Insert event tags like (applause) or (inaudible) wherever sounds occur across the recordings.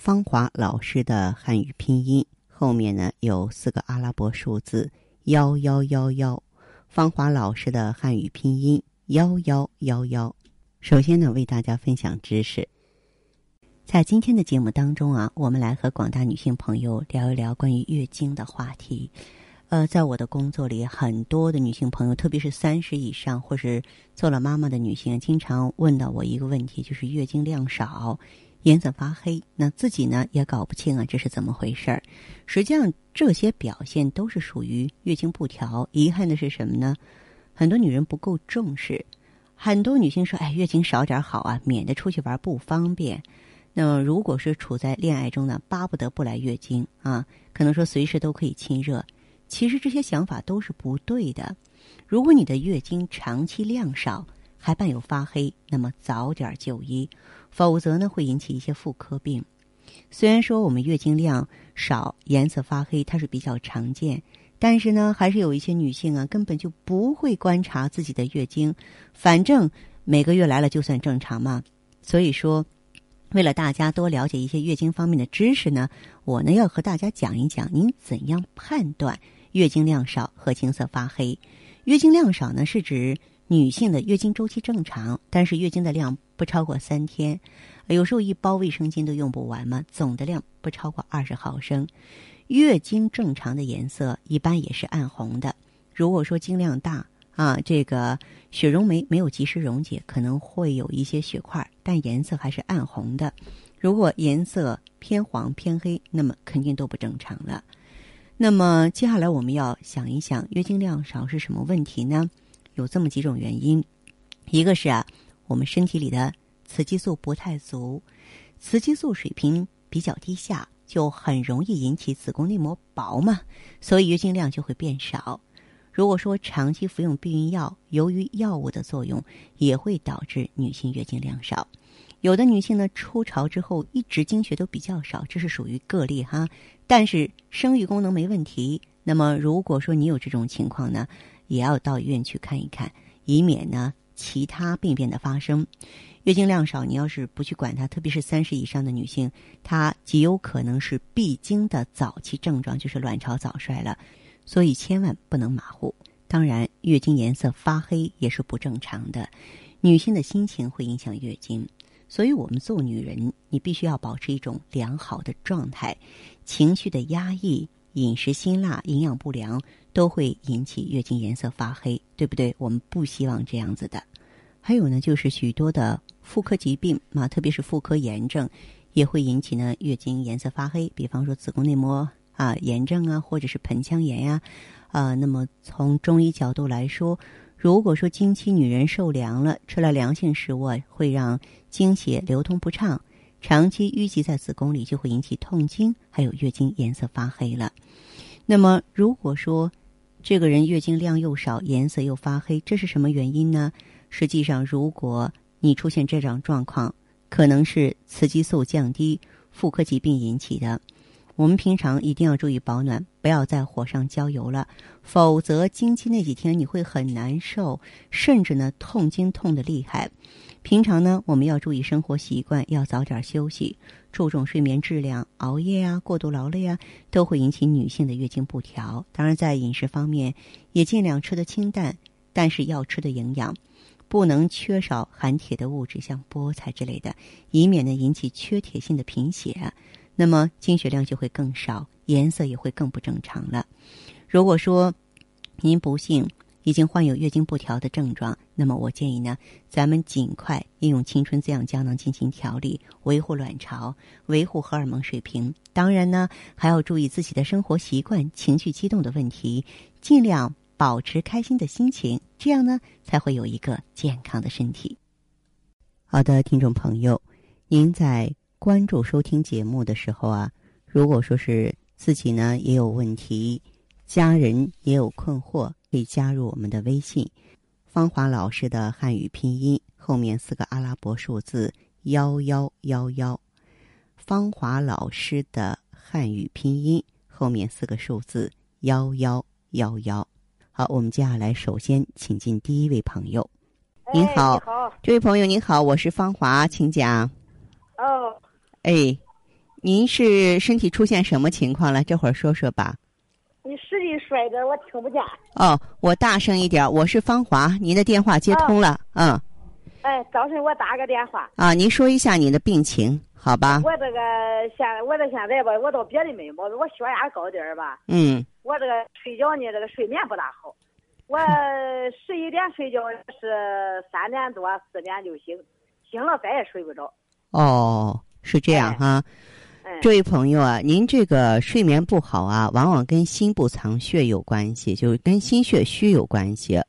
芳华老师的汉语拼音后面呢有四个阿拉伯数字幺幺幺幺。芳华老师的汉语拼音幺幺幺幺。首先呢，为大家分享知识。在今天的节目当中啊，我们来和广大女性朋友聊一聊关于月经的话题。呃，在我的工作里，很多的女性朋友，特别是三十以上或是做了妈妈的女性，经常问到我一个问题，就是月经量少，颜色发黑，那自己呢也搞不清啊，这是怎么回事儿？实际上，这些表现都是属于月经不调。遗憾的是什么呢？很多女人不够重视。很多女性说：“哎，月经少点好啊，免得出去玩不方便。”那么，如果是处在恋爱中呢，巴不得不来月经啊，可能说随时都可以亲热。其实这些想法都是不对的。如果你的月经长期量少，还伴有发黑，那么早点就医，否则呢会引起一些妇科病。虽然说我们月经量少、颜色发黑，它是比较常见，但是呢，还是有一些女性啊，根本就不会观察自己的月经，反正每个月来了就算正常嘛。所以说。为了大家多了解一些月经方面的知识呢，我呢要和大家讲一讲您怎样判断月经量少和青色发黑。月经量少呢是指女性的月经周期正常，但是月经的量不超过三天，有时候一包卫生巾都用不完嘛，总的量不超过二十毫升。月经正常的颜色一般也是暗红的。如果说经量大，啊，这个血溶酶没有及时溶解，可能会有一些血块，但颜色还是暗红的。如果颜色偏黄偏黑，那么肯定都不正常了。那么接下来我们要想一想，月经量少是什么问题呢？有这么几种原因，一个是啊，我们身体里的雌激素不太足，雌激素水平比较低下，就很容易引起子宫内膜薄嘛，所以月经量就会变少。如果说长期服用避孕药，由于药物的作用，也会导致女性月经量少。有的女性呢，初潮之后一直经血都比较少，这是属于个例哈。但是生育功能没问题。那么如果说你有这种情况呢，也要到医院去看一看，以免呢其他病变的发生。月经量少，你要是不去管它，特别是三十以上的女性，她极有可能是闭经的早期症状，就是卵巢早衰了。所以千万不能马虎。当然，月经颜色发黑也是不正常的。女性的心情会影响月经，所以我们做女人，你必须要保持一种良好的状态。情绪的压抑、饮食辛辣、营养不良都会引起月经颜色发黑，对不对？我们不希望这样子的。还有呢，就是许多的妇科疾病啊，特别是妇科炎症，也会引起呢月经颜色发黑。比方说子宫内膜。啊，炎症啊，或者是盆腔炎呀，啊，那么从中医角度来说，如果说经期女人受凉了，吃了凉性食物，会让经血流通不畅，长期淤积在子宫里，就会引起痛经，还有月经颜色发黑了。那么，如果说这个人月经量又少，颜色又发黑，这是什么原因呢？实际上，如果你出现这种状况，可能是雌激素降低、妇科疾病引起的。我们平常一定要注意保暖，不要在火上浇油了，否则经期那几天你会很难受，甚至呢痛经痛的厉害。平常呢，我们要注意生活习惯，要早点休息，注重睡眠质量。熬夜啊，过度劳累啊，都会引起女性的月经不调。当然，在饮食方面也尽量吃的清淡，但是要吃的营养，不能缺少含铁的物质，像菠菜之类的，以免呢引起缺铁性的贫血。那么经血量就会更少，颜色也会更不正常了。如果说您不幸已经患有月经不调的症状，那么我建议呢，咱们尽快应用青春滋养胶囊进行调理，维护卵巢，维护荷尔蒙水平。当然呢，还要注意自己的生活习惯、情绪激动的问题，尽量保持开心的心情，这样呢才会有一个健康的身体。好的，听众朋友，您在。关注收听节目的时候啊，如果说是自己呢也有问题，家人也有困惑，可以加入我们的微信“芳华老师的汉语拼音”后面四个阿拉伯数字幺幺幺幺，芳华老师的汉语拼音后面四个数字幺幺幺幺。好，我们接下来首先请进第一位朋友。您好，哎、好，这位朋友您好，我是芳华，请讲。哦，哎，您是身体出现什么情况了？这会儿说说吧。你使劲说一点，我听不见。哦，我大声一点，我是芳华，您的电话接通了。嗯，哎，早晨我打个电话，啊，您说一下你的病情，好吧？我这个现我这现在吧，我倒别的没毛病，我血压高点儿吧，嗯，我这个睡觉呢，这个睡眠不大好。我 (laughs) 十一点睡觉是三点多四点就醒，醒了再也睡不着。哦，是这样哎哈。嗯，这位朋友啊，您这个睡眠不好啊，往往跟心不藏血有关系，就是跟心血虚有关系。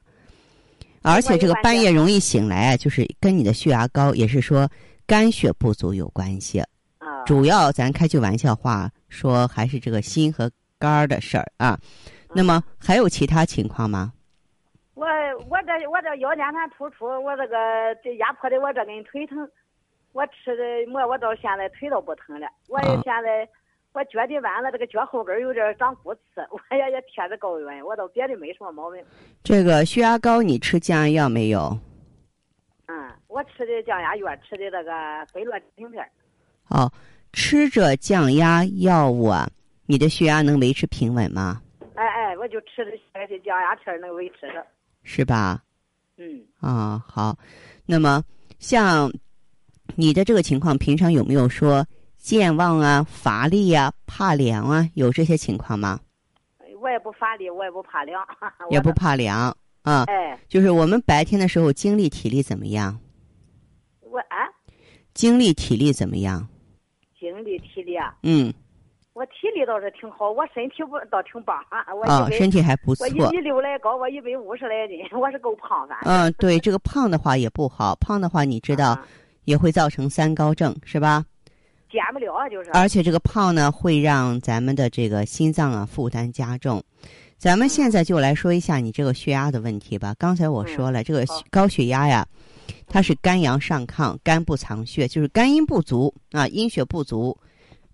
而且这个半夜容易醒来啊，就是跟你的血压高，也是说肝血不足有关系。啊，主要咱开句玩笑话说，还是这个心和肝儿的事儿啊。那么还有其他情况吗？我我这我这腰间盘突出，我这个这压迫的我这根腿疼，我吃的馍，我到现在腿都不疼了。我也啊现在我脚底弯了，这个脚后跟有点长骨刺，(laughs) 我也也贴着膏药，我倒别的没什么毛病。这个血压高，你吃降压药没有？嗯，我吃的降压药，吃的这个飞乐平片儿哦，吃着降压药物啊，你的血压能维持平稳吗？哎哎，我就吃的这些降压片能维持着。是吧？嗯，啊，好。那么像你的这个情况，平常有没有说健忘啊、乏力啊、怕凉啊，有这些情况吗？我也不乏力，我也不怕凉，(laughs) 也不怕凉啊。哎，就是我们白天的时候精力体力怎么样？我啊，精力体力怎么样？精力体力啊，嗯，我体力倒是挺好，我身体不倒挺棒，(laughs) 我啊，一百身体还不错我。一米六来高，我一百五十来斤，(laughs) 我是够胖反正。嗯，对，这个胖的话也不好，胖的话你知道啊也会造成三高症，是吧？减不了啊，就是。而且这个胖呢，会让咱们的这个心脏啊负担加重。咱们现在就来说一下你这个血压的问题吧。刚才我说了，这个高血压呀，它是肝阳上亢，肝不藏血，就是肝阴不足啊，阴血不足，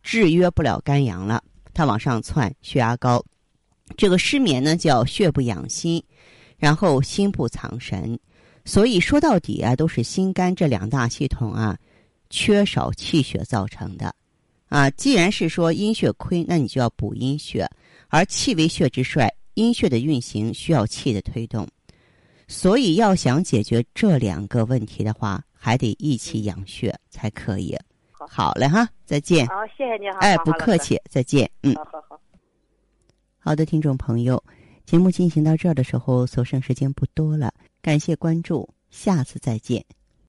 制约不了肝阳了，它往上窜，血压高。这个失眠呢叫血不养心，然后心不藏神，所以说到底啊，都是心肝这两大系统啊缺少气血造成的。啊，既然是说阴血亏，那你就要补阴血，而气为血之帅，阴血的运行需要气的推动，所以要想解决这两个问题的话，还得一起养血才可以。好好嘞哈，再见。好，谢谢你哈。哎。不客气，再见。嗯。好好好。好的，听众朋友，节目进行到这儿的时候，所剩时间不多了，感谢关注，下次再见。